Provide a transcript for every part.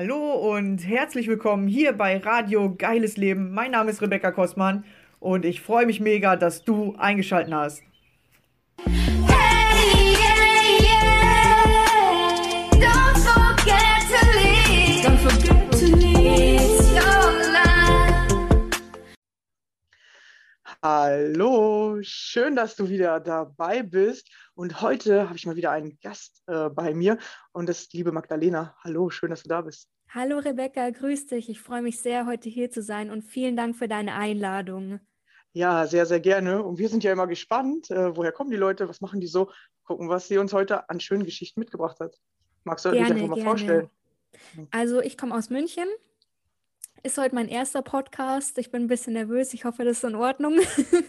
Hallo und herzlich willkommen hier bei Radio Geiles Leben. Mein Name ist Rebecca Kostmann und ich freue mich mega, dass du eingeschaltet hast. Hallo, schön, dass du wieder dabei bist. Und heute habe ich mal wieder einen Gast äh, bei mir und das ist liebe Magdalena. Hallo, schön, dass du da bist. Hallo Rebecca, grüß dich. Ich freue mich sehr, heute hier zu sein und vielen Dank für deine Einladung. Ja, sehr, sehr gerne. Und wir sind ja immer gespannt, äh, woher kommen die Leute, was machen die so, gucken, was sie uns heute an schönen Geschichten mitgebracht hat. Magst du dich Gerne, einfach mal gerne. vorstellen? Also ich komme aus München. Ist heute mein erster Podcast. Ich bin ein bisschen nervös. Ich hoffe, das ist in Ordnung.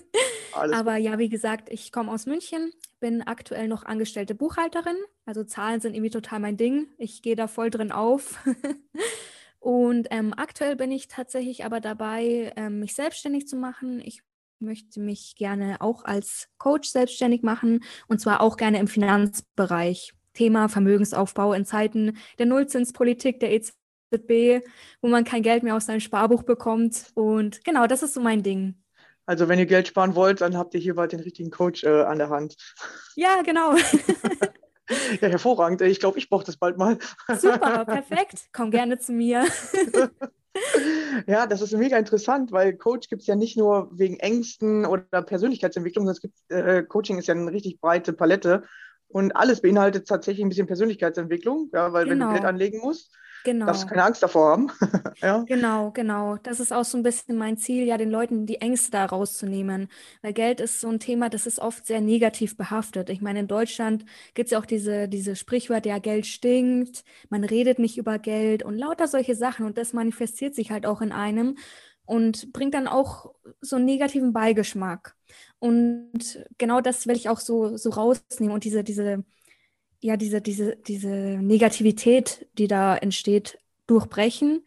Aber ja, wie gesagt, ich komme aus München, bin aktuell noch angestellte Buchhalterin. Also Zahlen sind irgendwie total mein Ding. Ich gehe da voll drin auf. Und ähm, aktuell bin ich tatsächlich aber dabei, ähm, mich selbstständig zu machen. Ich möchte mich gerne auch als Coach selbstständig machen und zwar auch gerne im Finanzbereich. Thema Vermögensaufbau in Zeiten der Nullzinspolitik der EZB, wo man kein Geld mehr aus seinem Sparbuch bekommt. Und genau, das ist so mein Ding. Also wenn ihr Geld sparen wollt, dann habt ihr hier bald den richtigen Coach äh, an der Hand. Ja, genau. Ja, hervorragend. Ich glaube, ich brauche das bald mal. Super, perfekt. Komm gerne zu mir. Ja, das ist mega interessant, weil Coach gibt es ja nicht nur wegen Ängsten oder Persönlichkeitsentwicklung, sondern es gibt, äh, Coaching ist ja eine richtig breite Palette und alles beinhaltet tatsächlich ein bisschen Persönlichkeitsentwicklung, ja, weil wenn du Genau. Geld anlegen musst, Genau. darfst keine Angst davor haben. ja. Genau, genau. Das ist auch so ein bisschen mein Ziel, ja, den Leuten die Ängste da rauszunehmen. Weil Geld ist so ein Thema, das ist oft sehr negativ behaftet. Ich meine, in Deutschland gibt es ja auch diese, diese Sprichwörter, ja, Geld stinkt, man redet nicht über Geld und lauter solche Sachen. Und das manifestiert sich halt auch in einem und bringt dann auch so einen negativen Beigeschmack. Und genau das will ich auch so, so rausnehmen und diese, diese, ja, diese, diese, diese Negativität, die da entsteht, durchbrechen.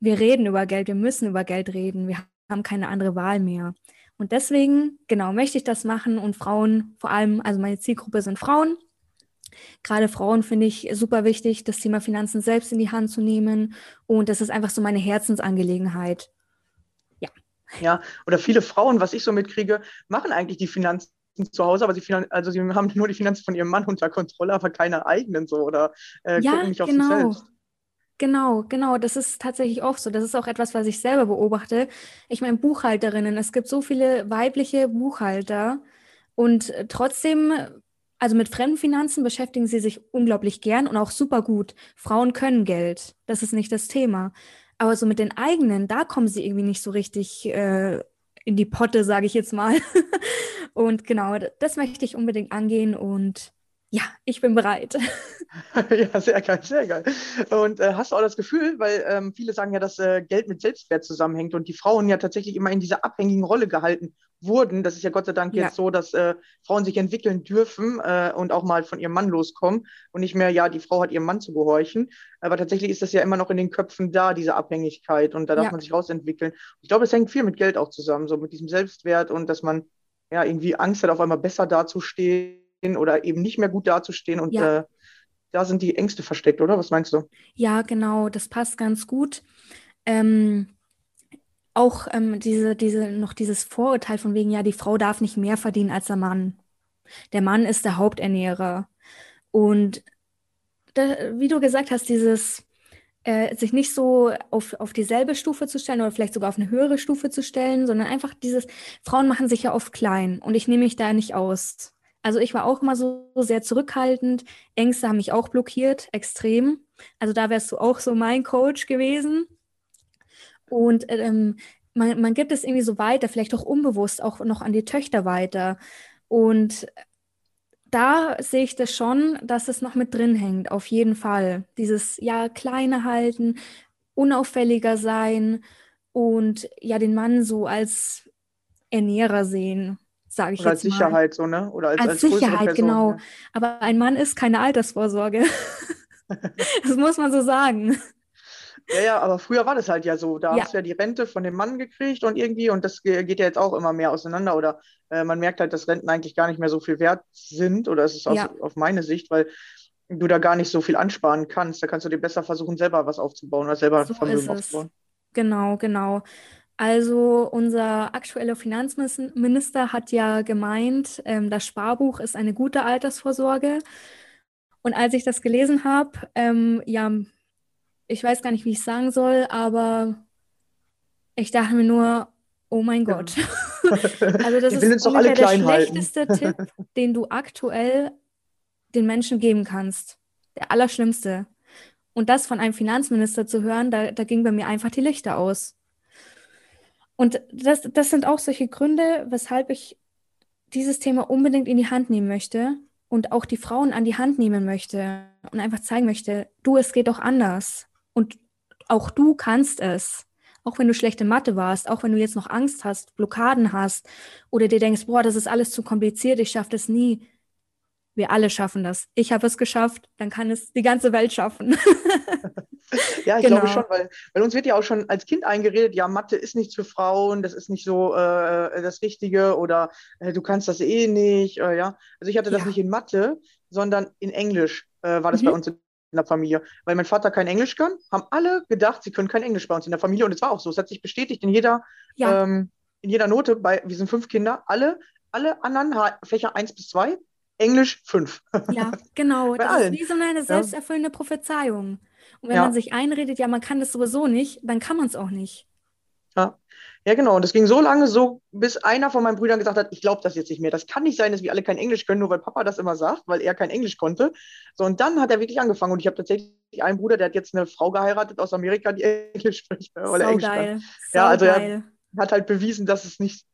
Wir reden über Geld, wir müssen über Geld reden, wir haben keine andere Wahl mehr. Und deswegen, genau, möchte ich das machen und Frauen, vor allem, also meine Zielgruppe sind Frauen. Gerade Frauen finde ich super wichtig, das Thema Finanzen selbst in die Hand zu nehmen. Und das ist einfach so meine Herzensangelegenheit. ja, oder viele Frauen, was ich so mitkriege, machen eigentlich die Finanzen zu Hause, aber sie, also sie haben nur die Finanzen von ihrem Mann unter Kontrolle, aber keine eigenen so oder äh, Ja, gucken nicht auf sich genau. selbst. Genau, genau. Das ist tatsächlich oft so. Das ist auch etwas, was ich selber beobachte. Ich meine, Buchhalterinnen, es gibt so viele weibliche Buchhalter und äh, trotzdem, also mit Fremdenfinanzen beschäftigen sie sich unglaublich gern und auch super gut. Frauen können Geld. Das ist nicht das Thema. Aber so mit den eigenen, da kommen sie irgendwie nicht so richtig äh, in die Potte, sage ich jetzt mal. Und genau, das möchte ich unbedingt angehen und ja, ich bin bereit. Ja, sehr geil, sehr geil. Und äh, hast du auch das Gefühl, weil ähm, viele sagen ja, dass äh, Geld mit Selbstwert zusammenhängt und die Frauen ja tatsächlich immer in dieser abhängigen Rolle gehalten wurden. Das ist ja Gott sei Dank Ja. jetzt so, dass äh, Frauen sich entwickeln dürfen äh, und auch mal von ihrem Mann loskommen und nicht mehr, ja, die Frau hat ihrem Mann zu gehorchen. Aber tatsächlich ist das ja immer noch in den Köpfen da, diese Abhängigkeit und da darf Ja. man sich rausentwickeln. Ich glaube, es hängt viel mit Geld auch zusammen, so mit diesem Selbstwert und dass man ja irgendwie Angst hat, auf einmal besser dazustehen oder eben nicht mehr gut dazustehen und Ja. äh, da sind die Ängste versteckt, oder? Was meinst du? Ja, genau, das passt ganz gut. Ähm, auch ähm, diese, diese, noch dieses Vorurteil von wegen, ja, die Frau darf nicht mehr verdienen als der Mann. Der Mann ist der Haupternährer. Und da, wie du gesagt hast, dieses äh, sich nicht so auf, auf dieselbe Stufe zu stellen oder vielleicht sogar auf eine höhere Stufe zu stellen, sondern einfach dieses, Frauen machen sich ja oft klein und ich nehme mich da nicht aus. Also ich war auch immer so sehr zurückhaltend. Ängste haben mich auch blockiert, extrem. Also da wärst du auch so mein Coach gewesen. Und ähm, man, man gibt es irgendwie so weiter, vielleicht auch unbewusst, auch noch an die Töchter weiter. Und da sehe ich das schon, dass es noch mit drin hängt, auf jeden Fall. Dieses, ja, kleine halten, unauffälliger sein und ja, den Mann so als Ernährer sehen, sage ich Oder als jetzt mal. Sicherheit, so, ne? Oder als, Als als Sicherheit, Person, genau. ja. Aber ein Mann ist keine Altersvorsorge. Das muss man so sagen. Ja, ja, aber früher war das halt ja so. Da Ja. hast du ja die Rente von dem Mann gekriegt und irgendwie, und das ge- geht ja jetzt auch immer mehr auseinander. Oder äh, man merkt halt, dass Renten eigentlich gar nicht mehr so viel wert sind, oder es ist aus, Ja. auf meine Sicht, weil du da gar nicht so viel ansparen kannst. Da kannst du dir besser versuchen, selber was aufzubauen oder selber So Vermögen aufzubauen. Genau, genau. Also unser aktueller Finanzminister hat ja gemeint, ähm, das Sparbuch ist eine gute Altersvorsorge. Und als ich das gelesen habe, ähm, ja, ich weiß gar nicht, wie ich es sagen soll, aber ich dachte mir nur, oh mein Ja. Gott. Also das ist ungefähr der schlechteste Tipp, den du aktuell den Menschen geben kannst. Der allerschlimmste. Und das von einem Finanzminister zu hören, da, da ging bei mir einfach die Lichter aus. Und das, das sind auch solche Gründe, weshalb ich dieses Thema unbedingt in die Hand nehmen möchte und auch die Frauen an die Hand nehmen möchte und einfach zeigen möchte, du, es geht doch anders. Und auch du kannst es. Auch wenn du schlechte Mathe warst, auch wenn du jetzt noch Angst hast, Blockaden hast oder dir denkst, boah, das ist alles zu kompliziert, ich schaffe das nie. Wir alle schaffen das. Ich habe es geschafft, dann kann es die ganze Welt schaffen. Ja, ich glaube Genau. schon, weil, weil uns wird ja auch schon als Kind eingeredet, ja, Mathe ist nichts für Frauen, das ist nicht so äh, das Richtige oder äh, du kannst das eh nicht. Äh, ja. Also ich hatte das Ja. nicht in Mathe, sondern in Englisch äh, war das Mhm. bei uns in der Familie. Weil mein Vater kein Englisch kann, haben alle gedacht, sie können kein Englisch bei uns in der Familie. Und es war auch so. Es hat sich bestätigt in jeder, Ja, ähm, in jeder Note, bei, wir sind fünf Kinder, alle, alle anderen Ha- Fächer 1 bis 2, Englisch 5. ja, genau. bei Das allen. ist wie so eine selbsterfüllende Prophezeiung. Und wenn Ja. man sich einredet, ja, man kann das sowieso nicht, dann kann man es auch nicht. Ja. ja, genau. Und das ging so lange so, bis einer von meinen Brüdern gesagt hat, ich glaube das jetzt nicht mehr. Das kann nicht sein, dass wir alle kein Englisch können, nur weil Papa das immer sagt, weil er kein Englisch konnte. So, und dann hat er wirklich angefangen. Und ich habe tatsächlich einen Bruder, der hat jetzt eine Frau geheiratet aus Amerika, die Englisch spricht, weil er Englisch kann. Saugeil. Ja, also er- Saugeil. Hat halt bewiesen, dass es nicht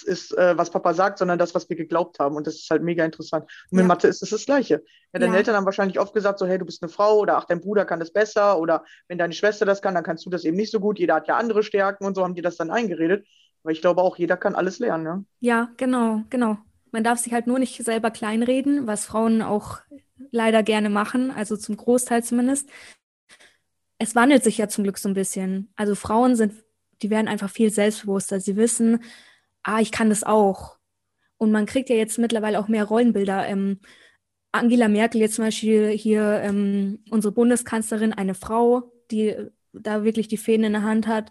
das ist, äh, was Papa sagt, sondern das, was wir geglaubt haben. Und das ist halt mega interessant. Und mit Ja. Mathe ist es das Gleiche. Ja, deine Ja. Eltern haben wahrscheinlich oft gesagt, so, hey, du bist eine Frau oder ach, dein Bruder kann das besser oder wenn deine Schwester das kann, dann kannst du das eben nicht so gut. Jeder hat ja andere Stärken und so haben die das dann eingeredet. Aber ich glaube auch, jeder kann alles lernen. Ne? Ja, genau, genau. Man darf sich halt nur nicht selber kleinreden, was Frauen auch leider gerne machen, also zum Großteil zumindest. Es wandelt sich ja zum Glück so ein bisschen. Also Frauen sind, die werden einfach viel selbstbewusster. Sie wissen, ah, ich kann das auch. Und man kriegt ja jetzt mittlerweile auch mehr Rollenbilder. Ähm, Angela Merkel jetzt zum Beispiel hier, ähm, unsere Bundeskanzlerin, eine Frau, die äh, da wirklich die Fäden in der Hand hat.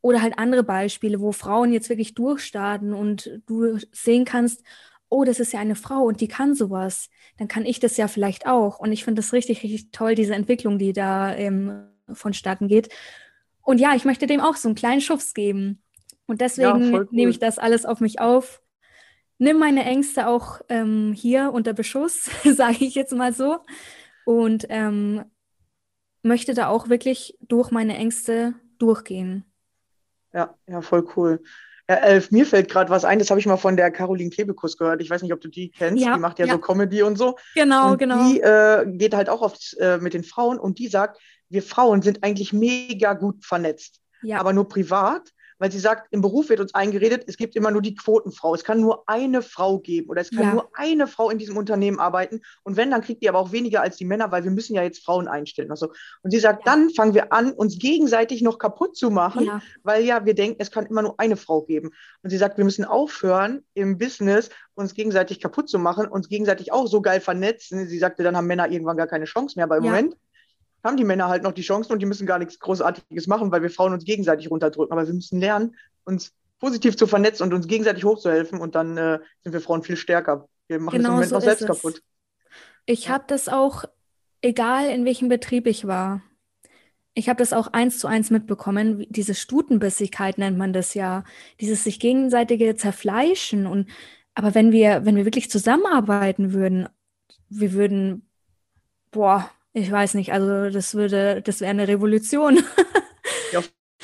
Oder halt andere Beispiele, wo Frauen jetzt wirklich durchstarten und du sehen kannst, oh, das ist ja eine Frau und die kann sowas. Dann kann ich das ja vielleicht auch. Und ich finde das richtig, richtig toll, diese Entwicklung, die da ähm, vonstatten geht. Und ja, ich möchte dem auch so einen kleinen Schubs geben. Und deswegen voll cool. nehme ich das alles auf mich auf. Nimm meine Ängste auch ähm, hier unter Beschuss, sage ich jetzt mal so. Und ähm, möchte da auch wirklich durch meine Ängste durchgehen. Ja, ja, voll cool. Ja, Elf, mir fällt gerade was ein, das habe ich mal von der Caroline Kebekus gehört. Ich weiß nicht, ob du die kennst. Ja, die macht ja, ja. so Comedy und so. Genau, und genau. die äh, geht halt auch oft äh, mit den Frauen und die sagt, wir Frauen sind eigentlich mega gut vernetzt, Ja, aber nur privat, weil sie sagt, im Beruf wird uns eingeredet, es gibt immer nur die Quotenfrau. Es kann nur eine Frau geben oder es kann Ja. nur eine Frau in diesem Unternehmen arbeiten. Und wenn, dann kriegt die aber auch weniger als die Männer, weil wir müssen ja jetzt Frauen einstellen. Also, und sie sagt, Ja. dann fangen wir an, uns gegenseitig noch kaputt zu machen, ja, weil ja wir denken, es kann immer nur eine Frau geben. Und sie sagt, wir müssen aufhören, im Business uns gegenseitig kaputt zu machen, uns gegenseitig auch so geil vernetzen. Sie sagte, dann haben Männer irgendwann gar keine Chance mehr. Aber im. Moment haben die Männer halt noch die Chancen und die müssen gar nichts Großartiges machen, weil wir Frauen uns gegenseitig runterdrücken. Aber wir müssen lernen, uns positiv zu vernetzen und uns gegenseitig hochzuhelfen. Und dann äh, sind wir Frauen viel stärker. Wir machen es im Genau Moment so noch selbst es. kaputt. Ich Ja. habe das auch, egal in welchem Betrieb ich war, ich habe das auch eins zu eins mitbekommen. Diese Stutenbissigkeit nennt man das ja, dieses sich gegenseitige Zerfleischen. Und aber wenn wir, wenn wir wirklich zusammenarbeiten würden, wir würden, boah, ich weiß nicht, also das würde, das wäre eine Revolution.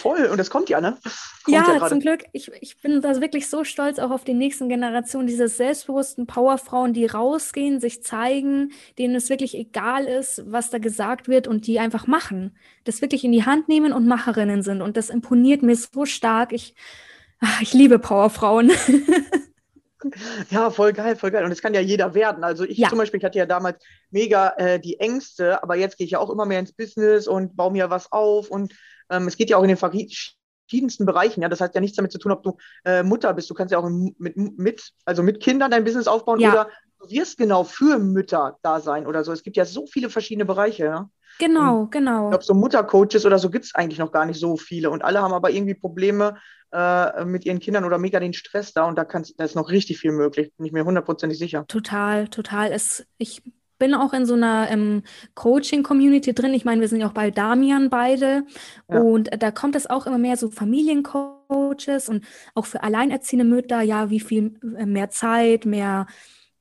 Voll. Und das kommt ja, ne? Kommt Ja, gerade. zum Glück. Ich, ich bin da wirklich so stolz auch auf die nächsten Generationen, diese selbstbewussten Powerfrauen, die rausgehen, sich zeigen, denen es wirklich egal ist, was da gesagt wird und die einfach machen. Das wirklich in die Hand nehmen und Macherinnen sind. Und das imponiert mir so stark. Ich, ach, ich liebe Powerfrauen. Ja, voll geil, voll geil. Und das kann ja jeder werden. Also ich Ja. zum Beispiel, ich hatte ja damals mega äh, die Ängste, aber jetzt gehe ich ja auch immer mehr ins Business und baue mir was auf. Und ähm, es geht ja auch in den verschiedensten Bereichen. Ja, das hat ja nichts damit zu tun, ob du äh, Mutter bist. Du kannst ja auch mit, mit, also mit Kindern dein Business aufbauen Ja. oder du wirst genau für Mütter da sein oder so. Es gibt ja so viele verschiedene Bereiche. Ja? Genau, Ich genau. glaube, so Muttercoaches oder so gibt es eigentlich noch gar nicht so viele. Und alle haben aber irgendwie Probleme äh, mit ihren Kindern oder mega den Stress da. Und da, kannst, da ist noch richtig viel möglich. Bin ich mir hundertprozentig sicher. Total, total. Es, ich bin auch in so einer ähm, Coaching-Community drin. Ich meine, wir sind ja auch bei Damian beide. Ja. Und da kommt es auch immer mehr so Familiencoaches und auch für alleinerziehende Mütter, ja, wie viel äh, mehr Zeit, mehr,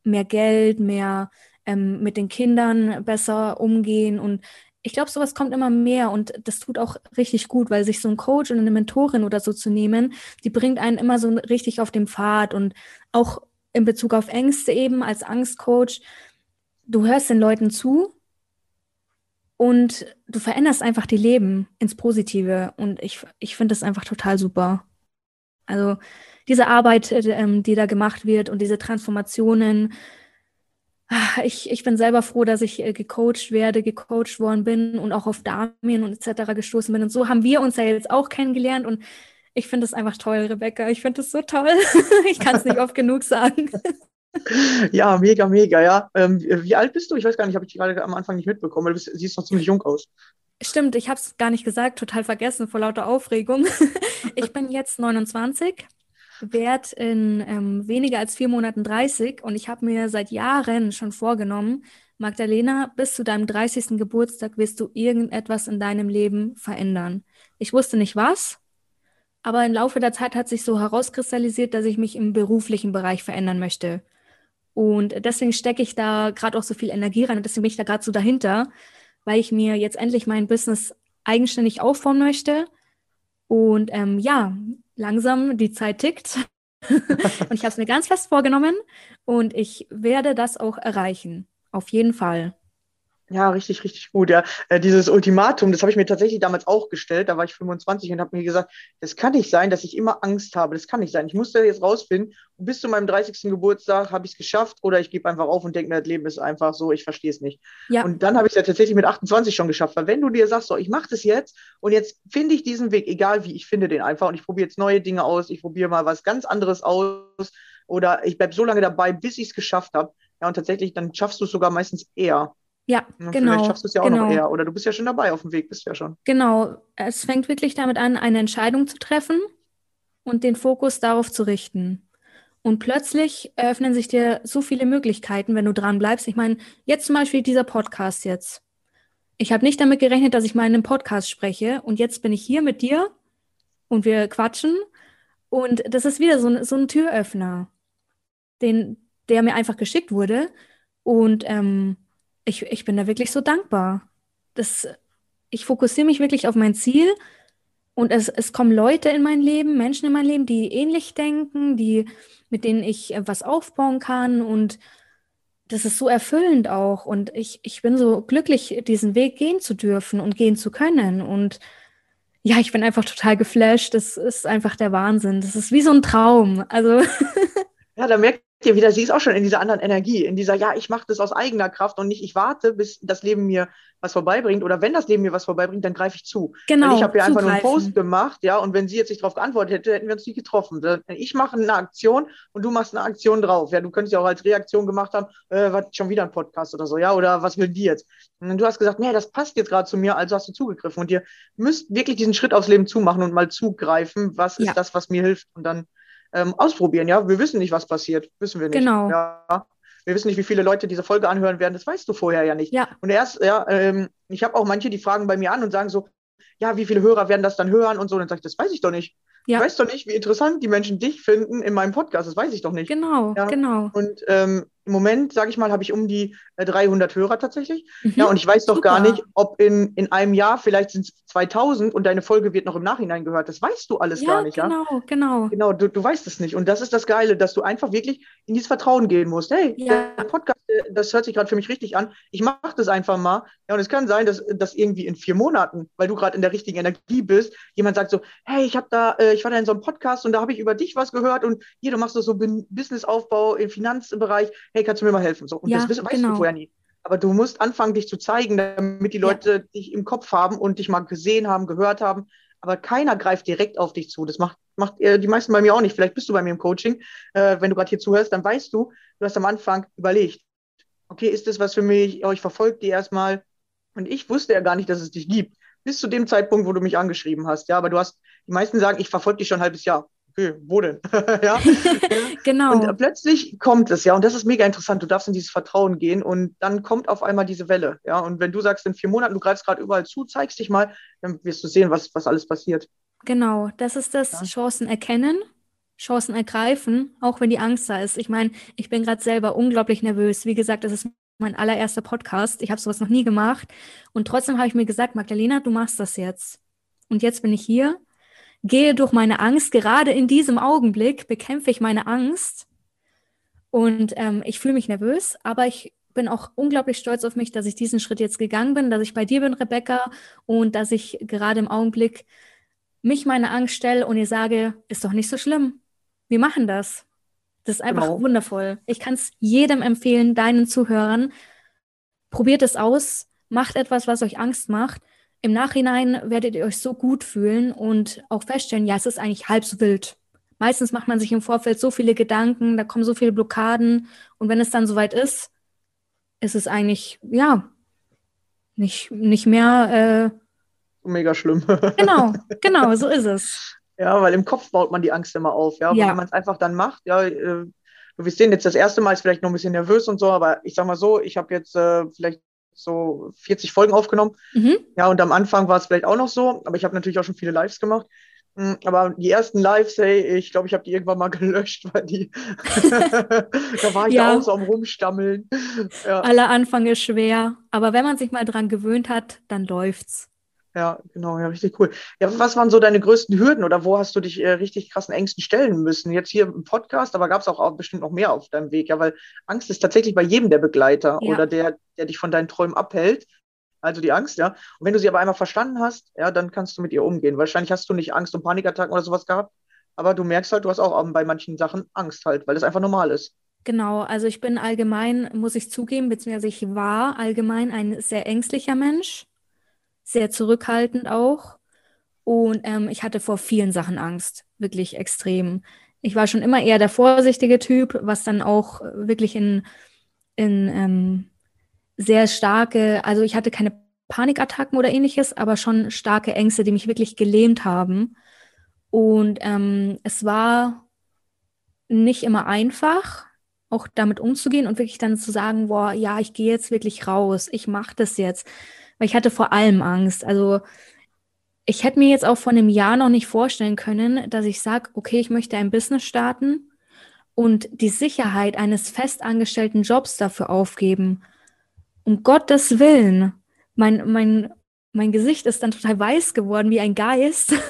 mehr Geld, mehr ähm, mit den Kindern besser umgehen. Und ich glaube, sowas kommt immer mehr und das tut auch richtig gut, weil sich so ein Coach und eine Mentorin oder so zu nehmen, die bringt einen immer so richtig auf den Pfad und auch in Bezug auf Ängste eben als Angstcoach du hörst den Leuten zu und du veränderst einfach die Leben ins Positive. Und ich, ich finde das einfach total super. Also diese Arbeit, äh, ähm, die da gemacht wird und diese Transformationen. Ah, Ich, ich bin selber froh, dass ich äh, gecoacht werde, gecoacht worden bin und auch auf Damien und etc. gestoßen bin. Und so haben wir uns ja jetzt auch kennengelernt. Und ich finde das einfach toll, Rebecca. Ich finde das so toll. Ich kann es nicht oft genug sagen. Ja, mega, mega, ja. Ähm, wie wie alt bist du? Ich weiß gar nicht, habe ich gerade am Anfang nicht mitbekommen, weil du bist, siehst noch ziemlich jung aus. Stimmt, ich habe es gar nicht gesagt, total vergessen vor lauter Aufregung. Ich bin jetzt 29, werde in ähm, weniger als vier Monaten 30 und ich habe mir seit Jahren schon vorgenommen, Magdalena, bis zu deinem 30. Geburtstag wirst du irgendetwas in deinem Leben verändern. Ich wusste nicht was, aber im Laufe der Zeit hat sich so herauskristallisiert, dass ich mich im beruflichen Bereich verändern möchte. Und deswegen stecke ich da gerade auch so viel Energie rein und deswegen bin ich da gerade so dahinter, weil ich mir jetzt endlich mein Business eigenständig aufbauen möchte. Und ähm, ja, langsam die Zeit tickt. und ich habe es mir ganz fest vorgenommen und ich werde das auch erreichen. Auf jeden Fall. Ja, richtig, richtig gut. Ja, Äh, dieses Ultimatum, das habe ich mir tatsächlich damals auch gestellt. Da war ich 25 und habe mir gesagt, das kann nicht sein, dass ich immer Angst habe. Das kann nicht sein. Ich musste jetzt rausfinden. Und bis zu meinem 30. Geburtstag habe ich es geschafft oder ich gebe einfach auf und denke mir, das Leben ist einfach so, ich verstehe es nicht. Ja, Und dann habe ich es ja tatsächlich mit 28 schon geschafft. Weil wenn du dir sagst, so, ich mache das jetzt und jetzt finde ich diesen Weg, egal wie, ich finde den einfach und ich probiere jetzt neue Dinge aus, ich probiere mal was ganz anderes aus oder ich bleibe so lange dabei, bis ich es geschafft habe. Ja, und tatsächlich, dann schaffst du es sogar meistens eher. Ja, Ja, genau. Vielleicht schaffst du es ja auch noch genau. eher. Oder du bist ja schon dabei auf dem Weg, bist ja schon. Genau, es fängt wirklich damit an, eine Entscheidung zu treffen und den Fokus darauf zu richten. Und plötzlich eröffnen sich dir so viele Möglichkeiten, wenn du dran bleibst. Ich meine, jetzt zum Beispiel dieser Podcast jetzt. Ich habe nicht damit gerechnet, dass ich mal in einem Podcast spreche und jetzt bin ich hier mit dir und wir quatschen und das ist wieder so ein, so ein Türöffner, den, der mir einfach geschickt wurde und ähm, ich, ich bin da wirklich so dankbar. Das, ich fokussiere mich wirklich auf mein Ziel und es, es kommen Leute in mein Leben, Menschen in mein Leben, die ähnlich denken, die, mit denen ich äh, was aufbauen kann und das ist so erfüllend auch und ich, ich bin so glücklich, diesen Weg gehen zu dürfen und gehen zu können und ja, ich bin einfach total geflasht. Das ist einfach der Wahnsinn. Das ist wie so ein Traum. Also Ja, da merkt ihr wieder, sie ist auch schon in dieser anderen Energie, in dieser, ja, ich mache das aus eigener Kraft und nicht, ich warte, bis das Leben mir was vorbeibringt. Oder wenn das Leben mir was vorbeibringt, dann greife ich zu. genau, Weil ich habe ja einfach nur einen. Post gemacht, ja, und wenn sie jetzt nicht darauf geantwortet hätte, hätten wir uns nicht getroffen. Ich mache eine Aktion und du machst eine Aktion drauf. Ja, du könntest ja auch als Reaktion gemacht haben, äh, was, schon wieder ein Podcast oder so, ja, oder was will die jetzt? Und du hast gesagt, nee, das passt jetzt gerade zu mir, also hast du zugegriffen. Und ihr müsst wirklich diesen Schritt aufs Leben zumachen und mal zugreifen, was ist Ja. das, was mir hilft und dann ähm, ausprobieren, ja. Wir wissen nicht, was passiert, wissen wir nicht. Genau. Ja. Wir wissen nicht, wie viele Leute diese Folge anhören werden, das weißt du vorher ja nicht. Ja, Und erst, ja, ähm, ich habe auch manche, die fragen bei mir an und sagen so, ja, wie viele Hörer werden das dann hören und so. Und dann sage ich, das weiß ich doch nicht. Ja. Ich weiß doch nicht, wie interessant die Menschen dich finden in meinem Podcast. Das weiß ich doch nicht. genau, Ja. genau. Und ähm, im Moment, sage ich mal, habe ich um die äh, 300 Hörer tatsächlich. Mhm. Ja, und ich weiß doch gar Super. nicht, ob in, in einem Jahr, vielleicht sind es 2000 und deine Folge wird noch im Nachhinein gehört. Das weißt du alles ja, gar nicht, ja? genau, genau. Genau, du, du weißt es nicht. Und das ist das Geile, dass du einfach wirklich in dieses Vertrauen gehen musst. Hey, Ja. der Podcast, der- das hört sich gerade für mich richtig an. Ich mache das einfach mal. Ja, und es kann sein, dass, dass irgendwie in vier Monaten, weil du gerade in der richtigen Energie bist, jemand sagt so, hey, ich habe da, äh, ich war da in so einem Podcast und da habe ich über dich was gehört und hier, du machst so Businessaufbau im Finanzbereich. Hey, kannst du mir mal helfen? So, und Ja, das weißt genau. du vorher nie. Aber du musst anfangen, dich zu zeigen, damit die Ja. Leute dich im Kopf haben und dich mal gesehen haben, gehört haben. aber keiner greift direkt auf dich zu. Das macht, macht äh, die meisten bei mir auch nicht. Vielleicht bist du bei mir im Coaching. Äh, wenn du gerade hier zuhörst, dann weißt du, du hast am Anfang überlegt, okay, ist das was für mich? Oh, ich verfolge die erstmal. Und ich wusste ja gar nicht, dass es dich gibt. Bis zu dem Zeitpunkt, wo du mich angeschrieben hast. Ja, aber du hast, die meisten sagen, ich verfolge dich schon ein halbes Jahr. Okay, wo denn? ja. Genau. Und plötzlich kommt es, ja, und das ist mega interessant. Du darfst in dieses Vertrauen gehen und dann kommt auf einmal diese Welle, ja. Und wenn du sagst, in vier Monaten, du greifst gerade überall zu, zeigst dich mal, dann wirst du sehen, was, was alles passiert. Genau, das ist das Ja. Chancen erkennen, Chancen ergreifen, auch wenn die Angst da ist. Ich meine, ich bin gerade selber unglaublich nervös. Wie gesagt, das ist mein allererster Podcast. Ich habe sowas noch nie gemacht. Und trotzdem habe ich mir gesagt, Magdalena, du machst das jetzt. Und jetzt bin ich hier, gehe durch meine Angst. Gerade in diesem Augenblick bekämpfe ich meine Angst. Und ähm, ich fühle mich nervös, aber ich bin auch unglaublich stolz auf mich, dass ich diesen Schritt jetzt gegangen bin, dass ich bei dir bin, Rebecca, und dass ich gerade im Augenblick mich meine Angst stelle und ihr sage, ist doch nicht so schlimm. Wir machen das. Das ist einfach Genau. wundervoll. Ich kann es jedem empfehlen, deinen Zuhörern. Probiert es aus, macht etwas, was euch Angst macht. Im Nachhinein werdet ihr euch so gut fühlen und auch feststellen, ja, es ist eigentlich halb so wild. Meistens macht man sich im Vorfeld so viele Gedanken, da kommen so viele Blockaden und wenn es dann soweit ist, ist es eigentlich, ja, nicht, nicht mehr, Mega schlimm. äh, genau, genau, so ist es. Ja, weil im Kopf baut man die Angst immer auf, ja. Ja. wenn man es einfach dann macht, ja, äh, du wirst sehen, jetzt das erste Mal ist vielleicht noch ein bisschen nervös und so, aber ich sag mal so, ich habe jetzt äh, vielleicht so 40 Folgen aufgenommen. Mhm. Ja, und am Anfang war es vielleicht auch noch so, aber ich habe natürlich auch schon viele Lives gemacht. Mm, Aber die ersten Lives, hey, ich glaube, ich habe die irgendwann mal gelöscht, weil die, da war ich Ja. auch so am Rumstammeln. Ja, Aller Anfang ist schwer, aber wenn man sich mal dran gewöhnt hat, dann läuft's. Ja, genau, ja, richtig cool. Ja, was waren so deine größten Hürden oder wo hast du dich äh, richtig krassen Ängsten stellen müssen? Jetzt hier im Podcast, aber gab es auch, auch bestimmt noch mehr auf deinem Weg, ja, weil Angst ist tatsächlich bei jedem der Begleiter Ja. oder der, der dich von deinen Träumen abhält. Also die Angst, ja. Und wenn du sie aber einmal verstanden hast, ja, dann kannst du mit ihr umgehen. Wahrscheinlich hast du nicht Angst und Panikattacken oder sowas gehabt, aber du merkst halt, du hast auch bei manchen Sachen Angst halt, weil das einfach normal ist. Genau, also ich bin allgemein, muss ich zugeben, beziehungsweise ich war allgemein ein sehr ängstlicher Mensch, sehr zurückhaltend auch. Und ähm, ich hatte vor vielen Sachen Angst, wirklich extrem. Ich war schon immer eher der vorsichtige Typ, was dann auch wirklich in, in ähm, sehr starke, also ich hatte keine Panikattacken oder ähnliches, aber schon starke Ängste, die mich wirklich gelähmt haben. Und ähm, es war nicht immer einfach, auch damit umzugehen und wirklich dann zu sagen, boah, ja, ich gehe jetzt wirklich raus, ich mache das jetzt. Weil ich hatte vor allem Angst. Also ich hätte mir jetzt auch vor einem Jahr noch nicht vorstellen können, dass ich sage, okay, ich möchte ein Business starten und die Sicherheit eines festangestellten Jobs dafür aufgeben. Um Gottes Willen. Mein, mein, mein Gesicht ist dann total weiß geworden wie ein Geist.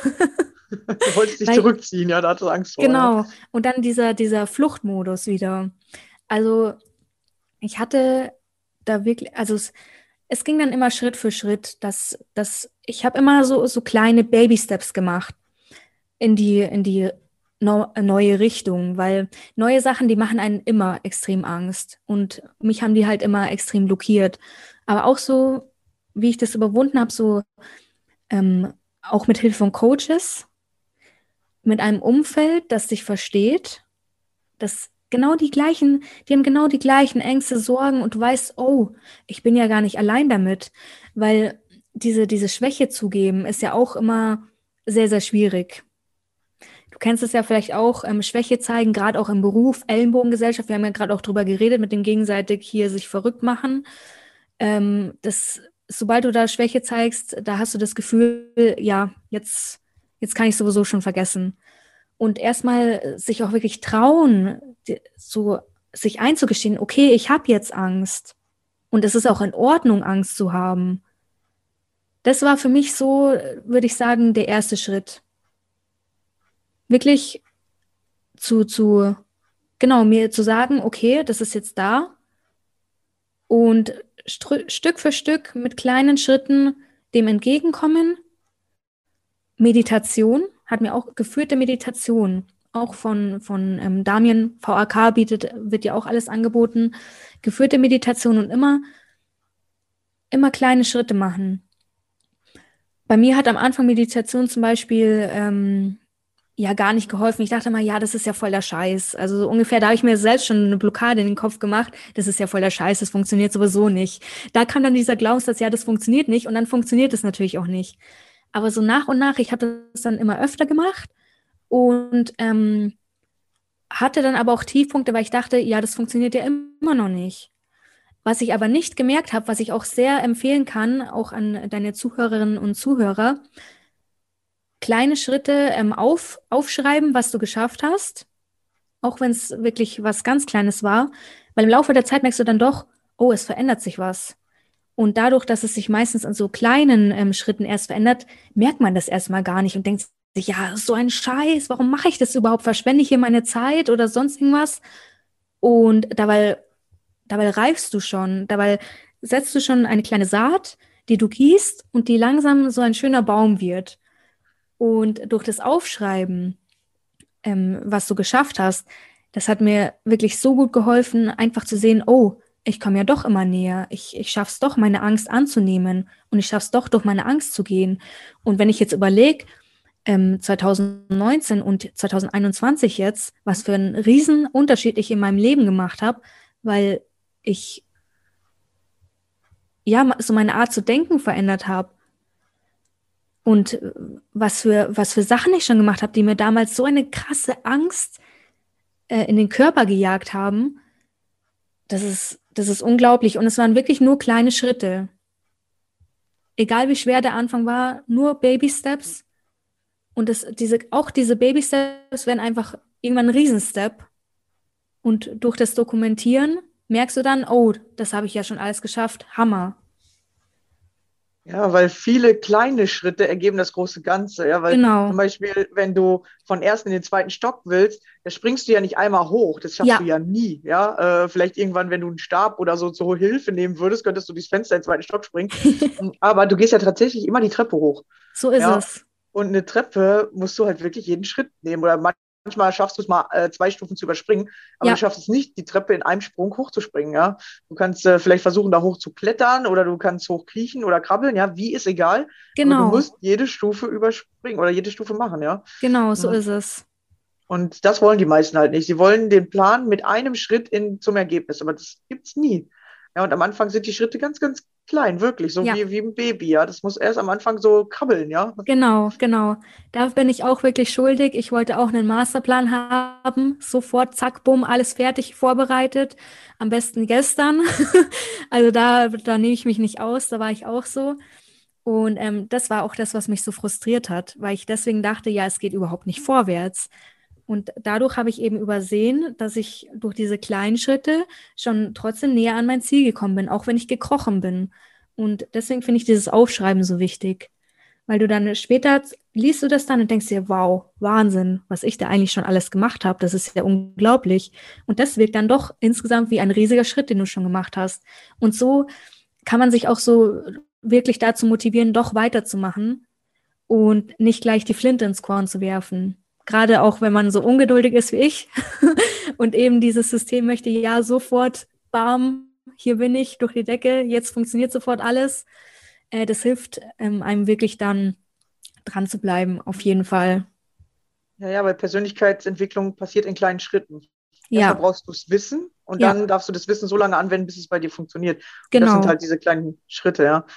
Du wolltest dich Weil- zurückziehen, ja, da hattest du Angst vor. Genau. Und dann dieser, dieser Fluchtmodus wieder. Also ich hatte da wirklich, also es, es ging dann immer Schritt für Schritt, dass, dass ich habe immer so, so kleine Baby-Steps gemacht in die, in die no, neue Richtung, weil neue Sachen, die machen einen immer extrem Angst. Und mich haben die halt immer extrem blockiert. Aber auch so, wie ich das überwunden habe, so ähm, auch mit Hilfe von Coaches, mit einem Umfeld, das dich versteht, das genau die gleichen, die haben genau die gleichen Ängste, Sorgen und du weißt, oh, ich bin ja gar nicht allein damit, weil diese, diese Schwäche zugeben ist ja auch immer sehr, sehr schwierig. Du kennst es ja vielleicht auch, ähm, Schwäche zeigen, gerade auch im Beruf, Ellenbogengesellschaft, wir haben ja gerade auch drüber geredet, mit dem gegenseitig hier sich verrückt machen. Ähm, das, sobald du da Schwäche zeigst, da hast du das Gefühl, ja, jetzt, jetzt kann ich sowieso schon vergessen. Und erstmal sich auch wirklich trauen, so sich einzugestehen, okay, ich habe jetzt Angst. Und es ist auch in Ordnung, Angst zu haben. Das war für mich so, würde ich sagen, der erste Schritt. Wirklich zu, zu, genau, mir zu sagen, okay, das ist jetzt da. Und Stück für Stück mit kleinen Schritten dem entgegenkommen. Meditation hat mir auch geführte Meditation, auch von, von ähm, Damien VAK bietet, wird ja auch alles angeboten. Geführte Meditation und immer, immer kleine Schritte machen. bei mir hat am Anfang Meditation zum Beispiel ähm, ja gar nicht geholfen. Ich dachte mal, ja, das ist ja voll der Scheiß. Also so ungefähr, da habe ich mir selbst schon eine Blockade in den Kopf gemacht. Das ist ja voll der Scheiß, das funktioniert sowieso nicht. Da kam dann dieser Glaubenssatz, ja, das funktioniert nicht und dann funktioniert es natürlich auch nicht. Aber so nach und nach, ich habe das dann immer öfter gemacht und ähm, hatte dann aber auch Tiefpunkte, weil ich dachte, ja, das funktioniert ja immer noch nicht. Was ich aber nicht gemerkt habe, was ich auch sehr empfehlen kann, auch an deine Zuhörerinnen und Zuhörer, kleine Schritte ähm, auf, aufschreiben, was du geschafft hast, auch wenn es wirklich was ganz Kleines war, weil im Laufe der Zeit merkst du dann doch, oh, es verändert sich was. Und dadurch, dass es sich meistens an so kleinen ähm, Schritten erst verändert, merkt man das erstmal gar nicht und denkt sich, ja, so ein Scheiß, warum mache ich das überhaupt? Verschwende ich hier meine Zeit oder sonst irgendwas? Und dabei dabei reifst du schon, dabei setzt du schon eine kleine Saat, die du gießt und die langsam so ein schöner Baum wird. Und durch das Aufschreiben, ähm, was du geschafft hast, das hat mir wirklich so gut geholfen, einfach zu sehen, oh, ich komme ja doch immer näher. Ich, ich schaffe es doch, meine Angst anzunehmen. Und ich schaffe es doch, durch meine Angst zu gehen. Und wenn ich jetzt überlege, ähm, 2019 und 2021 jetzt, was für einen riesen Unterschied ich in meinem Leben gemacht habe, weil ich ja so meine Art zu denken verändert habe. Und äh, was für, was für Sachen ich schon gemacht habe, die mir damals so eine krasse Angst äh, in den Körper gejagt haben, das ist, das ist unglaublich. Und es waren wirklich nur kleine Schritte. Egal wie schwer der Anfang war, nur Baby Steps. Und das, diese, auch diese Baby Steps werden einfach irgendwann ein Riesenstep. Und durch das Dokumentieren merkst du dann, oh, das habe ich ja schon alles geschafft, Hammer. Ja, weil viele kleine Schritte ergeben das große Ganze. Ja, weil Genau. zum Beispiel, wenn du von ersten in den zweiten Stock willst, da springst du ja nicht einmal hoch. Das schaffst Ja. du ja nie. Ja, äh, vielleicht irgendwann, wenn du einen Stab oder so zur Hilfe nehmen würdest, könntest du durchs Fenster in den zweiten Stock springen. Aber du gehst ja tatsächlich immer die Treppe hoch. So ist Ja. es. Und eine Treppe musst du halt wirklich jeden Schritt nehmen. Oder manchmal schaffst du es mal, äh, zwei Stufen zu überspringen, aber Ja. du schaffst es nicht, die Treppe in einem Sprung hochzuspringen. Ja? Du kannst äh, vielleicht versuchen, da hoch zu klettern oder du kannst hochkriechen oder krabbeln. Ja, wie ist egal. Aber Genau, du musst jede Stufe überspringen oder jede Stufe machen. Ja. genau, so Ja. ist es. Und das wollen die meisten halt nicht. Sie wollen den Plan mit einem Schritt in, zum Ergebnis, aber das gibt's nie. Ja, und am Anfang sind die Schritte ganz, ganz klein, wirklich, so Ja. wie, wie ein Baby, ja. Das muss erst am Anfang so krabbeln, ja. Genau, genau. Da bin ich auch wirklich schuldig. Ich wollte auch einen Masterplan haben. Sofort, zack, bumm, alles fertig, vorbereitet. Am besten gestern. Also da, da nehme ich mich nicht aus, da war ich auch so. Und ähm, das war auch das, was mich so frustriert hat, weil ich deswegen dachte, ja, es geht überhaupt nicht vorwärts. Und dadurch habe ich eben übersehen, dass ich durch diese kleinen Schritte schon trotzdem näher an mein Ziel gekommen bin, auch wenn ich gekrochen bin. Und deswegen finde ich dieses Aufschreiben so wichtig. Weil du dann später liest du das dann und denkst dir, wow, Wahnsinn, was ich da eigentlich schon alles gemacht habe. Das ist ja unglaublich. Und das wirkt dann doch insgesamt wie ein riesiger Schritt, den du schon gemacht hast. Und so kann man sich auch so wirklich dazu motivieren, doch weiterzumachen und nicht gleich die Flinte ins Korn zu werfen. Gerade auch, wenn man so ungeduldig ist wie ich und eben dieses System möchte, ja, sofort, bam, hier bin ich durch die Decke, jetzt funktioniert sofort alles. Äh, das hilft ähm, einem wirklich dann dran zu bleiben, auf jeden Fall. Ja, ja, weil Persönlichkeitsentwicklung passiert in kleinen Schritten. Ja, Erstmal brauchst du es wissen und Ja. dann darfst du das Wissen so lange anwenden, bis es bei dir funktioniert. Und das genau. sind halt diese kleinen Schritte, ja.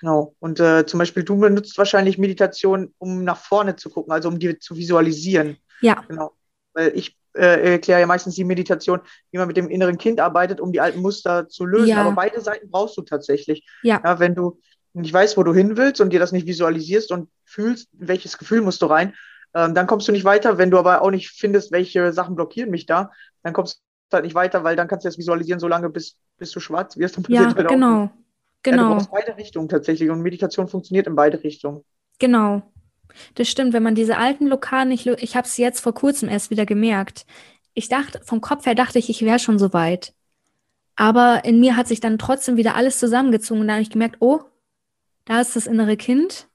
Genau. Und äh, zum Beispiel, du benutzt wahrscheinlich Meditation, um nach vorne zu gucken, also um die zu visualisieren. Ja, Genau. Weil ich äh, erkläre ja meistens die Meditation, wie man mit dem inneren Kind arbeitet, um die alten Muster zu lösen. Ja. Aber beide Seiten brauchst du tatsächlich. Ja. ja. Wenn du nicht weißt, wo du hin willst und dir das nicht visualisierst und fühlst, welches Gefühl musst du rein, ähm, dann kommst du nicht weiter. Wenn du aber auch nicht findest, welche Sachen blockieren mich da, dann kommst du halt nicht weiter, weil dann kannst du das visualisieren, solange bis, bis du schwarz wirst. Dann ja, halt auch nichts. Genau. Ja, du brauchst beide Richtungen tatsächlich und Meditation funktioniert in beide Richtungen. genau. Das stimmt, wenn man diese alten Blockaden nicht, ich habe es jetzt vor kurzem erst wieder gemerkt. Ich dachte, vom Kopf her dachte ich, ich wäre schon so weit. Aber in mir hat sich dann trotzdem wieder alles zusammengezogen und da habe ich gemerkt, oh, da ist das innere Kind.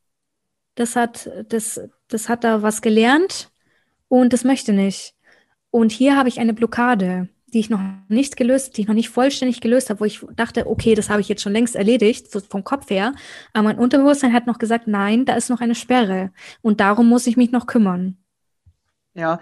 Das hat, das, das hat da was gelernt und das möchte nicht. Und hier habe ich eine Blockade. Die ich noch nicht gelöst, die ich noch nicht vollständig gelöst habe, wo ich dachte, okay, das habe ich jetzt schon längst erledigt, so vom Kopf her. Aber mein Unterbewusstsein hat noch gesagt, nein, da ist noch eine Sperre. Und darum muss ich mich noch kümmern. Ja,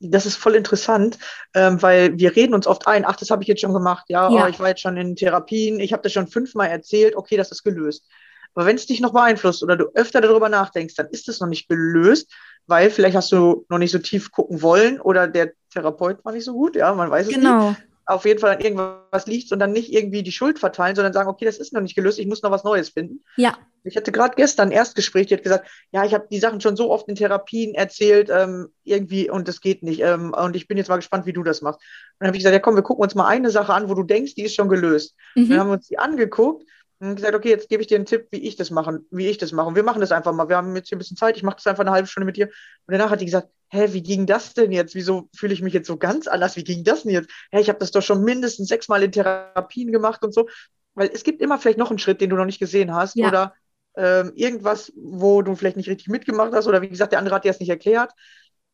das ist voll interessant, ähm, weil wir reden uns oft ein, ach, das habe ich jetzt schon gemacht, ja, Ja. Oh, ich war jetzt schon in Therapien, ich habe das schon fünfmal erzählt, okay, das ist gelöst. Aber wenn es dich noch beeinflusst oder du öfter darüber nachdenkst, dann ist es noch nicht gelöst, weil vielleicht hast du noch nicht so tief gucken wollen oder der Therapeut war nicht so gut, ja, man weiß es nicht. Genau. Auf jeden Fall an irgendwas liegt und dann nicht irgendwie die Schuld verteilen, sondern sagen, okay, das ist noch nicht gelöst, ich muss noch was Neues finden. Ja, Ich hatte gerade gestern ein Erstgespräch, die hat gesagt, ja, ich habe die Sachen schon so oft in Therapien erzählt, ähm, irgendwie, und das geht nicht. Ähm, und ich bin jetzt mal gespannt, wie du das machst. Und dann habe ich gesagt, ja komm, wir gucken uns mal eine Sache an, wo du denkst, die ist schon gelöst. Und dann mhm. haben wir uns die angeguckt und gesagt, okay, jetzt gebe ich dir einen Tipp, wie ich das mache, wie ich das mache. Und wir machen das einfach mal. Wir haben jetzt hier ein bisschen Zeit, ich mache das einfach eine halbe Stunde mit dir. Und danach hat die gesagt, hä, wie ging das denn jetzt? Wieso fühle ich mich jetzt so ganz anders? Wie ging das denn jetzt? Hä, ich habe das doch schon mindestens sechsmal in Therapien gemacht und so. Weil es gibt immer vielleicht noch einen Schritt, den du noch nicht gesehen hast. Ja. Oder ähm, irgendwas, wo du vielleicht nicht richtig mitgemacht hast. Oder wie gesagt, der andere hat dir das nicht erklärt.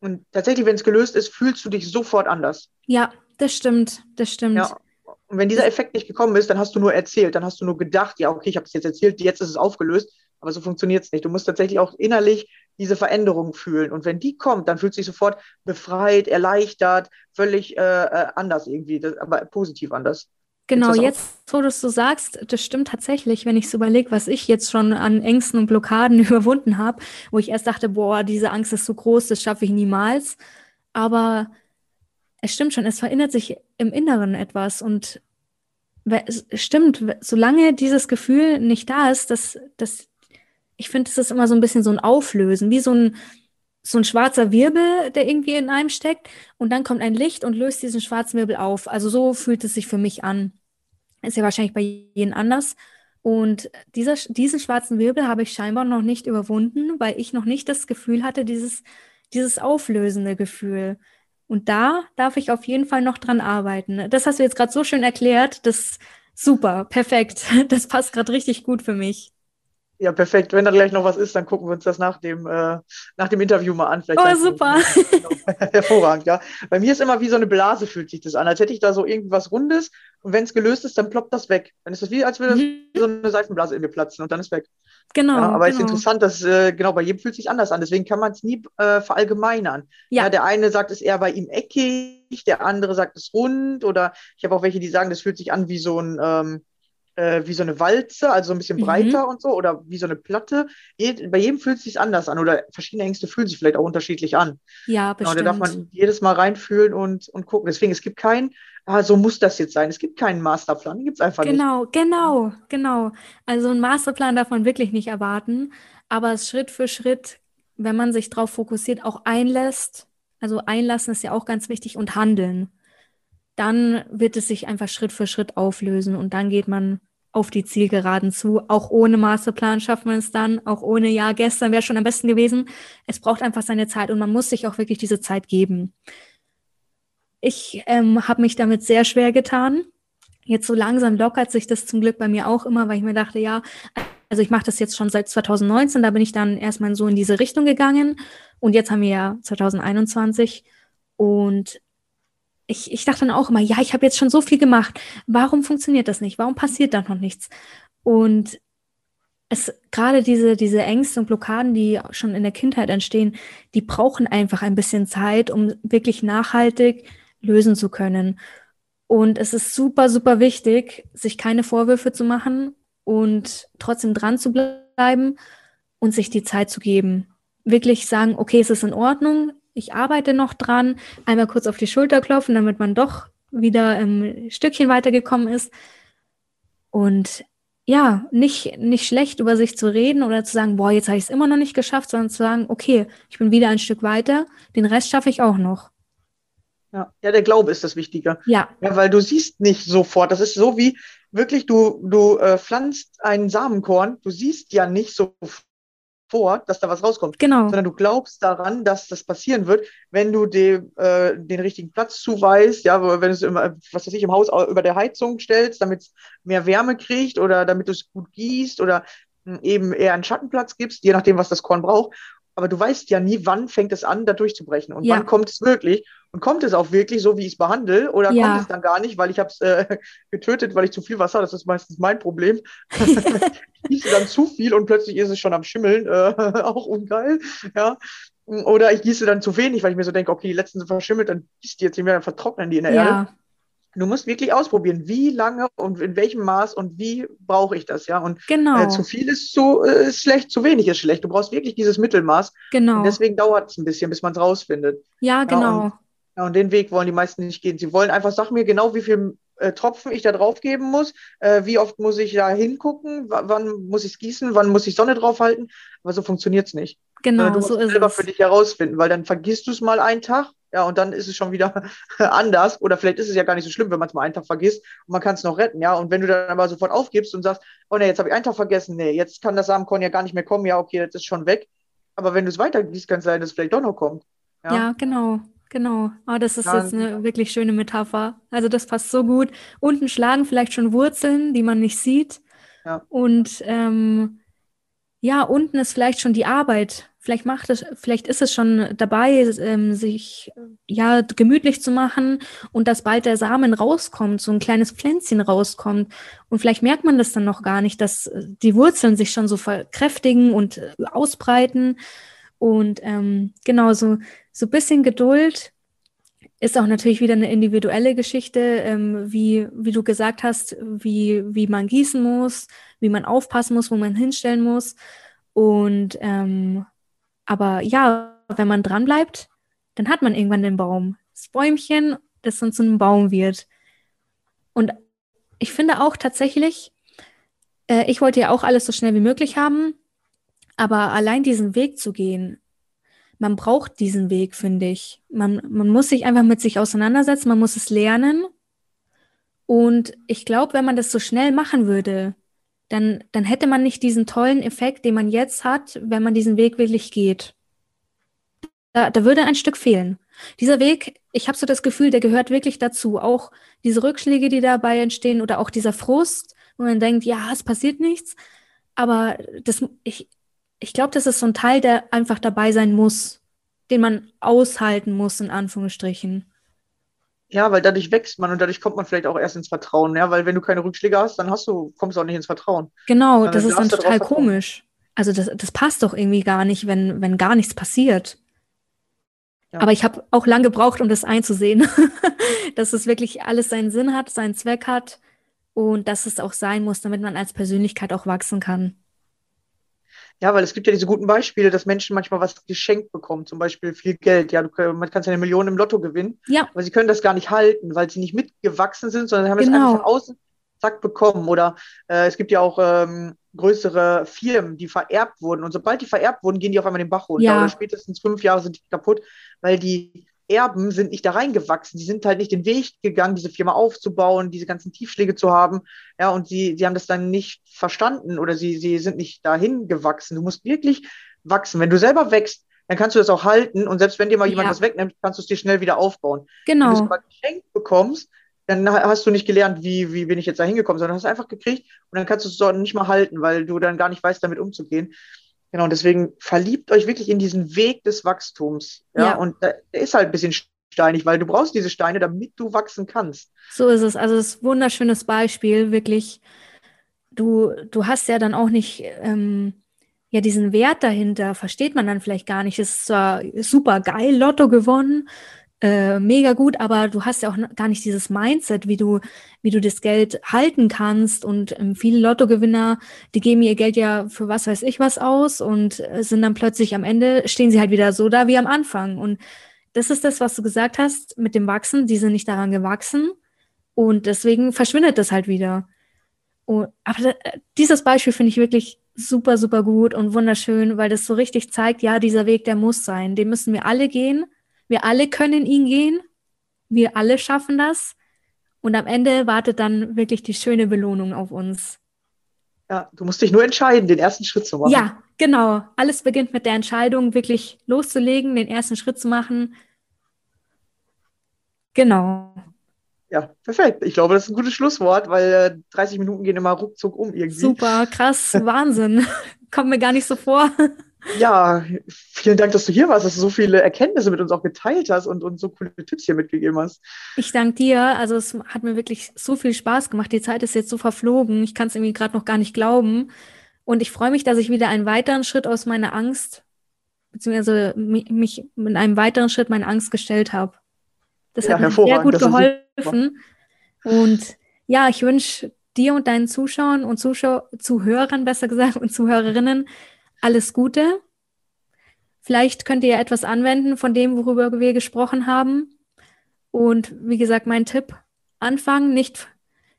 Und tatsächlich, wenn es gelöst ist, fühlst du dich sofort anders. ja, das stimmt, das stimmt. Ja. Und wenn dieser Effekt nicht gekommen ist, dann hast du nur erzählt, dann hast du nur gedacht, ja, okay, ich habe das jetzt erzählt, jetzt ist es aufgelöst, aber so funktioniert es nicht. Du musst tatsächlich auch innerlich diese Veränderung fühlen. Und wenn die kommt, dann fühlst du dich sofort befreit, erleichtert, völlig äh, äh, anders irgendwie, das, aber positiv anders. Genau, jetzt, wo du es so sagst, das stimmt tatsächlich, wenn ich so überlege, was ich jetzt schon an Ängsten und Blockaden überwunden habe, wo ich erst dachte, boah, diese Angst ist so groß, das schaffe ich niemals. Aber es stimmt schon, es verändert sich im Inneren etwas und es stimmt, solange dieses Gefühl nicht da ist, dass, dass ich finde, es ist immer so ein bisschen so ein Auflösen, wie so ein, so ein schwarzer Wirbel, der irgendwie in einem steckt und dann kommt ein Licht und löst diesen schwarzen Wirbel auf. Also so fühlt es sich für mich an. Ist ja wahrscheinlich bei jedem anders. Und dieser, diesen schwarzen Wirbel habe ich scheinbar noch nicht überwunden, weil ich noch nicht das Gefühl hatte, dieses, dieses auflösende Gefühl. Und da darf ich auf jeden Fall noch dran arbeiten. Das hast du jetzt gerade so schön erklärt. Das super, perfekt. Das passt gerade richtig gut für mich. Ja, perfekt. Wenn da gleich noch was ist, dann gucken wir uns das nach dem, äh, nach dem Interview mal an. Vielleicht Oh, super. Hervorragend, ja. Bei mir ist immer wie so eine Blase, fühlt sich das an, als hätte ich da so irgendwas Rundes und wenn es gelöst ist, dann ploppt das weg. Dann ist das wie, als würde Mhm. so eine Seifenblase in mir platzen und dann ist weg. Genau, Ja, aber es ist genau. interessant, dass äh, genau bei jedem fühlt sich anders an. Deswegen kann man es nie äh, verallgemeinern. Ja. Ja, der eine sagt, es eher bei ihm eckig, der andere sagt, es rund oder ich habe auch welche, die sagen, das fühlt sich an wie so ein ähm, äh, wie so eine Walze, also so ein bisschen Mhm. breiter und so oder wie so eine Platte. Je, bei jedem fühlt es sich anders an oder verschiedene Ängste fühlen sich vielleicht auch unterschiedlich an. Ja, Genau, da darf bestimmt. man jedes Mal reinfühlen und, und gucken. Deswegen, es gibt keinen, ah, so muss das jetzt sein. Es gibt keinen Masterplan, den gibt es einfach nicht. Genau, genau, genau. Also einen Masterplan darf man wirklich nicht erwarten, aber es Schritt für Schritt, wenn man sich darauf fokussiert, auch einlässt, also einlassen ist ja auch ganz wichtig und handeln, dann wird es sich einfach Schritt für Schritt auflösen und dann geht man auf die Zielgeraden zu. Auch ohne Masterplan schafft man es dann, auch ohne, ja, gestern wäre schon am besten gewesen. Es braucht einfach seine Zeit und man muss sich auch wirklich diese Zeit geben. Ich ähm, habe mich damit sehr schwer getan. Jetzt so langsam lockert sich das zum Glück bei mir auch immer, weil ich mir dachte, ja, also ich mache das jetzt schon seit 2019, da bin ich dann erstmal so in diese Richtung gegangen und jetzt haben wir ja 2021 und ich, ich dachte dann auch immer, ja, ich habe jetzt schon so viel gemacht, warum funktioniert das nicht? Warum passiert da noch nichts? Und es gerade diese, diese Ängste und Blockaden, die schon in der Kindheit entstehen, die brauchen einfach ein bisschen Zeit, um wirklich nachhaltig lösen zu können. Und es ist super, super wichtig, sich keine Vorwürfe zu machen und trotzdem dran zu bleiben und sich die Zeit zu geben. Wirklich sagen, okay, es ist in Ordnung, ich arbeite noch dran, einmal kurz auf die Schulter klopfen, damit man doch wieder ein Stückchen weitergekommen ist. Und ja, nicht, nicht schlecht über sich zu reden oder zu sagen, boah, jetzt habe ich es immer noch nicht geschafft, sondern zu sagen, okay, ich bin wieder ein Stück weiter, den Rest schaffe ich auch noch. Ja. ja, der Glaube ist das Wichtige. Ja, Ja, weil du siehst nicht sofort. Das ist so wie wirklich, du, du äh, pflanzt einen Samenkorn, du siehst ja nicht sofort, dass da was rauskommt, genau. sondern du glaubst daran, dass das passieren wird, wenn du dem, äh, den richtigen Platz zuweist, ja, wenn du es immer, was weiß ich, im Haus au- über der Heizung stellst, damit es mehr Wärme kriegt oder damit du es gut gießt oder mh, eben eher einen Schattenplatz gibst, je nachdem, was das Korn braucht. Aber du weißt ja nie, wann fängt es an, da durchzubrechen und Ja. wann kommt es wirklich. Und kommt es auch wirklich so, wie ich es behandle, oder Ja. kommt es dann gar nicht, weil ich habe es äh, getötet, weil ich zu viel Wasser, das ist meistens mein Problem. ich gieße dann zu viel und plötzlich ist es schon am Schimmeln, äh, auch ungeil. Ja. Oder ich gieße dann zu wenig, weil ich mir so denke, okay, die letzten sind verschimmelt, dann gießt die jetzt nicht mehr, dann vertrocknen die in der Erde. Ja, Du musst wirklich ausprobieren, wie lange und in welchem Maß und wie brauche ich das, ja. Und genau, äh, zu viel ist zu äh, ist schlecht, zu wenig ist schlecht. Du brauchst wirklich dieses Mittelmaß. genau. Und deswegen dauert es ein bisschen, bis man es rausfindet. Ja, genau. Ja, und den Weg wollen die meisten nicht gehen. Sie wollen einfach, sag mir genau, wie viel äh, Tropfen ich da drauf geben muss, äh, wie oft muss ich da hingucken, wa- wann muss ich es gießen, wann muss ich Sonne draufhalten. Aber so funktioniert es nicht. Genau, du musst so ist selber es. für dich herausfinden, weil dann vergisst du es mal einen Tag, ja, und dann ist es schon wieder anders. Oder vielleicht ist es ja gar nicht so schlimm, wenn man es mal einen Tag vergisst und man kann es noch retten, ja. Und wenn du dann aber sofort aufgibst und sagst, oh nee, jetzt habe ich einen Tag vergessen, nee, jetzt kann das Samenkorn ja gar nicht mehr kommen, ja, okay, das ist schon weg. Aber wenn du es weitergießt, kann es sein, dass es vielleicht doch noch kommt. Ja, Ja, genau, genau. Ah, das ist jetzt eine wirklich schöne Metapher. Also das passt so gut. Unten schlagen vielleicht schon Wurzeln, die man nicht sieht. Ja. Und ähm, ja, unten ist vielleicht schon die Arbeit. Vielleicht macht es, vielleicht ist es schon dabei, ähm, sich ja gemütlich zu machen und dass bald der Samen rauskommt, so ein kleines Pflänzchen rauskommt. Und vielleicht merkt man das dann noch gar nicht, dass äh, die Wurzeln sich schon so verkräftigen und äh, ausbreiten. Und ähm, genau, so, so bisschen Geduld ist auch natürlich wieder eine individuelle Geschichte, ähm, wie, wie du gesagt hast, wie, wie man gießen muss, wie man aufpassen muss, wo man hinstellen muss. Und ähm, aber ja, wenn man dran bleibt, dann hat man irgendwann den Baum. Das Bäumchen, das dann zu einem Baum wird. Und ich finde auch tatsächlich, äh, ich wollte ja auch alles so schnell wie möglich haben, aber allein diesen Weg zu gehen, man braucht diesen Weg, finde ich. Man, man muss sich einfach mit sich auseinandersetzen, man muss es lernen. Und ich glaube, wenn man das so schnell machen würde, dann, dann hätte man nicht diesen tollen Effekt, den man jetzt hat, wenn man diesen Weg wirklich geht. Da, da würde ein Stück fehlen. Dieser Weg, ich habe so das Gefühl, der gehört wirklich dazu. Auch diese Rückschläge, die dabei entstehen oder auch dieser Frust, wo man denkt, ja, es passiert nichts. Aber das, ich, ich glaube, das ist so ein Teil, der einfach dabei sein muss, den man aushalten muss, in Anführungsstrichen. Ja, weil dadurch wächst man und dadurch kommt man vielleicht auch erst ins Vertrauen, ja, weil wenn du keine Rückschläge hast, dann hast du, kommst du auch nicht ins Vertrauen. Genau, Ja, das ist dann total vertrauen. komisch. Also das, das passt doch irgendwie gar nicht, wenn, wenn gar nichts passiert. Ja. Aber ich habe auch lange gebraucht, um das einzusehen, dass es wirklich alles seinen Sinn hat, seinen Zweck hat und dass es auch sein muss, damit man als Persönlichkeit auch wachsen kann. Ja, weil es gibt ja diese guten Beispiele, dass Menschen manchmal was geschenkt bekommen, zum Beispiel viel Geld. Ja, du, man kann ja eine Million im Lotto gewinnen, Ja, aber sie können das gar nicht halten, weil sie nicht mitgewachsen sind, sondern haben es Genau. einfach von außen zack bekommen. Oder äh, es gibt ja auch ähm, größere Firmen, die vererbt wurden. Und sobald die vererbt wurden, gehen die auf einmal den Bach runter. Ja. Oder spätestens fünf Jahre sind die kaputt, weil die Erben sind nicht da reingewachsen. Die sind halt nicht den Weg gegangen, diese Firma aufzubauen, diese ganzen Tiefschläge zu haben. Ja, und sie, sie haben das dann nicht verstanden oder sie, sie sind nicht dahin gewachsen. Du musst wirklich wachsen. Wenn du selber wächst, dann kannst du das auch halten. Und selbst wenn dir mal jemand Ja. was wegnimmt, kannst du es dir schnell wieder aufbauen. Wenn du es genau. aber geschenkt bekommst, dann ha- hast du nicht gelernt, wie, wie bin ich jetzt da hingekommen, sondern hast einfach gekriegt und dann kannst du es so nicht mal halten, weil du dann gar nicht weißt, damit umzugehen. Genau, und deswegen verliebt euch wirklich in diesen Weg des Wachstums. Ja, Ja. und der, ist halt ein bisschen steinig, weil du brauchst diese Steine, damit du wachsen kannst. So ist es. Also es ist ein wunderschönes Beispiel, wirklich. Du, du hast ja dann auch nicht ähm, ja diesen Wert dahinter, versteht man dann vielleicht gar nicht. Es ist zwar super geil, Lotto gewonnen, äh, mega gut, aber du hast ja auch gar nicht dieses Mindset, wie du, wie du das Geld halten kannst. Und ähm, viele Lottogewinner, die geben ihr Geld ja für was weiß ich was aus und äh, sind dann plötzlich am Ende, stehen sie halt wieder so da wie am Anfang. Und das ist das, was du gesagt hast mit dem Wachsen. Die sind nicht daran gewachsen. Und deswegen verschwindet das halt wieder. Und, aber äh, dieses Beispiel finde ich wirklich super, super gut und wunderschön, weil das so richtig zeigt, ja, dieser Weg, der muss sein. Den müssen wir alle gehen. Wir alle können ihn gehen. Wir alle schaffen das. Und am Ende wartet dann wirklich die schöne Belohnung auf uns. Ja, du musst dich nur entscheiden, den ersten Schritt zu machen. Ja, genau. Alles beginnt mit der Entscheidung, wirklich loszulegen, den ersten Schritt zu machen. Genau. Ja, perfekt. Ich glaube, das ist ein gutes Schlusswort, weil äh, 30 Minuten gehen immer ruckzuck um irgendwie. Super, krass, Wahnsinn. Kommt mir gar nicht so vor. Ja, vielen Dank, dass du hier warst, dass du so viele Erkenntnisse mit uns auch geteilt hast und uns so coole Tipps hier mitgegeben hast. Ich danke dir. Also es hat mir wirklich so viel Spaß gemacht. Die Zeit ist jetzt so verflogen. Ich kann es irgendwie gerade noch gar nicht glauben. Und ich freue mich, dass ich wieder einen weiteren Schritt aus meiner Angst, beziehungsweise mi- mich mit einem weiteren Schritt meine Angst gestellt habe. Das Ja, hat mir sehr gut geholfen. Und ja, ich wünsche dir und deinen Zuschauern und Zuschau Zuhörern, besser gesagt, und Zuhörerinnen alles Gute. Vielleicht könnt ihr etwas anwenden von dem, worüber wir gesprochen haben. Und wie gesagt, mein Tipp, anfangen, nicht,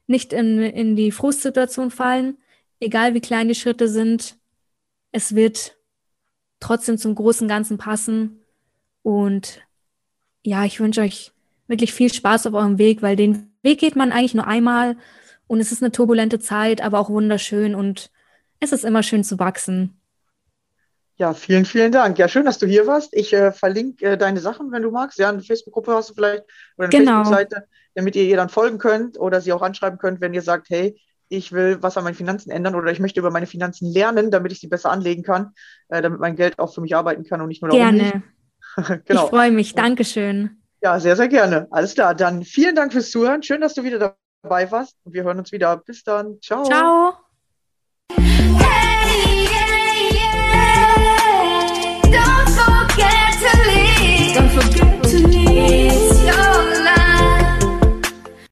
nicht in, in die Frustsituation fallen, egal wie klein die Schritte sind. Es wird trotzdem zum großen Ganzen passen. Und ja, ich wünsche euch wirklich viel Spaß auf eurem Weg, weil den Weg geht man eigentlich nur einmal und es ist eine turbulente Zeit, aber auch wunderschön und es ist immer schön zu wachsen. Ja, vielen, vielen Dank. Ja, schön, dass du hier warst. Ich äh, verlinke äh, deine Sachen, wenn du magst. Ja, eine Facebook-Gruppe hast du vielleicht oder eine Genau. Facebook-Seite, damit ihr ihr dann folgen könnt oder sie auch anschreiben könnt, wenn ihr sagt, hey, ich will was an meinen Finanzen ändern oder ich möchte über meine Finanzen lernen, damit ich sie besser anlegen kann, äh, damit mein Geld auch für mich arbeiten kann und nicht nur darum Gerne. Genau. Ich freue mich. Dankeschön. Ja, sehr, sehr gerne. Alles klar. Dann vielen Dank fürs Zuhören. Schön, dass du wieder dabei warst. Und wir hören uns wieder. Bis dann. Ciao. Ciao.